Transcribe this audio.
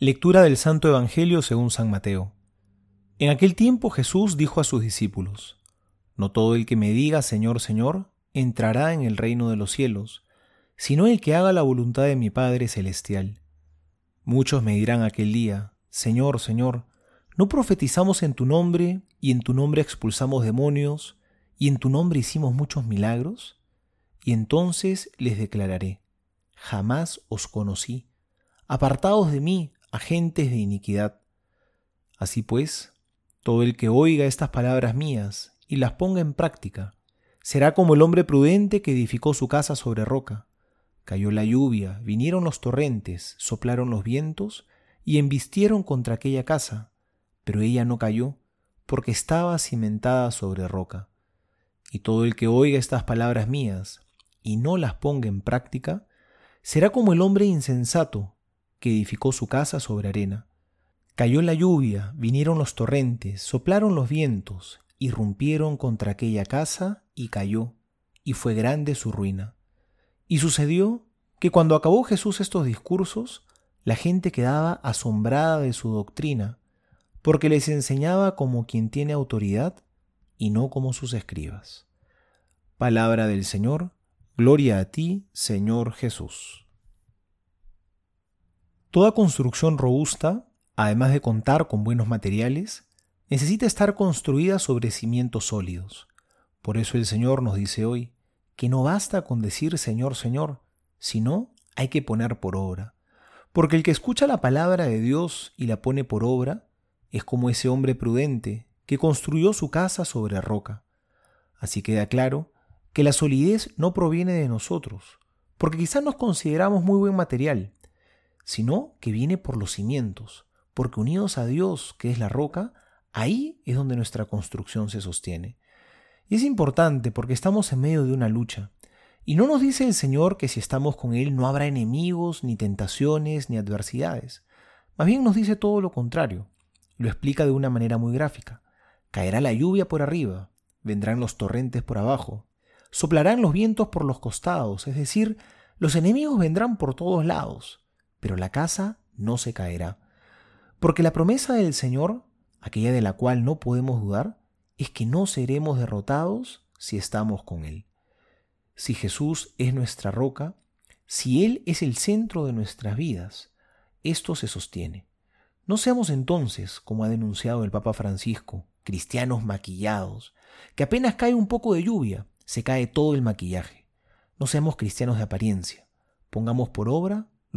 Lectura del Santo Evangelio según San Mateo. En aquel tiempo Jesús dijo a sus discípulos, No todo el que me diga Señor, Señor, entrará en el reino de los cielos, sino el que haga la voluntad de mi Padre Celestial. Muchos me dirán aquel día, Señor, Señor, ¿no profetizamos en tu nombre, y en tu nombre expulsamos demonios, y en tu nombre hicimos muchos milagros? Y entonces les declararé, Jamás os conocí, apartados de mí, agentes de iniquidad. Así pues, todo el que oiga estas palabras mías y las ponga en práctica, será como el hombre prudente que edificó su casa sobre roca. Cayó la lluvia, vinieron los torrentes, soplaron los vientos y embistieron contra aquella casa, pero ella no cayó, porque estaba cimentada sobre roca. Y todo el que oiga estas palabras mías y no las ponga en práctica, será como el hombre insensato que edificó su casa sobre arena. Cayó la lluvia, vinieron los torrentes, soplaron los vientos, irrumpieron contra aquella casa y cayó, y fue grande su ruina. Y sucedió que cuando acabó Jesús estos discursos, la gente quedaba asombrada de su doctrina, porque les enseñaba como quien tiene autoridad y no como sus escribas. Palabra del Señor, gloria a ti, Señor Jesús. Toda construcción robusta, además de contar con buenos materiales, necesita estar construida sobre cimientos sólidos. Por eso el Señor nos dice hoy que no basta con decir Señor, Señor, sino hay que poner por obra. Porque el que escucha la palabra de Dios y la pone por obra es como ese hombre prudente que construyó su casa sobre roca. Así queda claro que la solidez no proviene de nosotros, porque quizás nos consideramos muy buen material, sino que viene por los cimientos, porque unidos a Dios, que es la roca, ahí es donde nuestra construcción se sostiene. Y es importante porque estamos en medio de una lucha. Y no nos dice el Señor que si estamos con Él no habrá enemigos, ni tentaciones, ni adversidades. Más bien nos dice todo lo contrario. Lo explica de una manera muy gráfica. Caerá la lluvia por arriba, vendrán los torrentes por abajo, soplarán los vientos por los costados, es decir, los enemigos vendrán por todos lados pero la casa no se caerá. Porque la promesa del Señor, aquella de la cual no podemos dudar, es que no seremos derrotados si estamos con Él. Si Jesús es nuestra roca, si Él es el centro de nuestras vidas, esto se sostiene. No seamos entonces, como ha denunciado el Papa Francisco, cristianos maquillados, que apenas cae un poco de lluvia, se cae todo el maquillaje. No seamos cristianos de apariencia. Pongamos por obra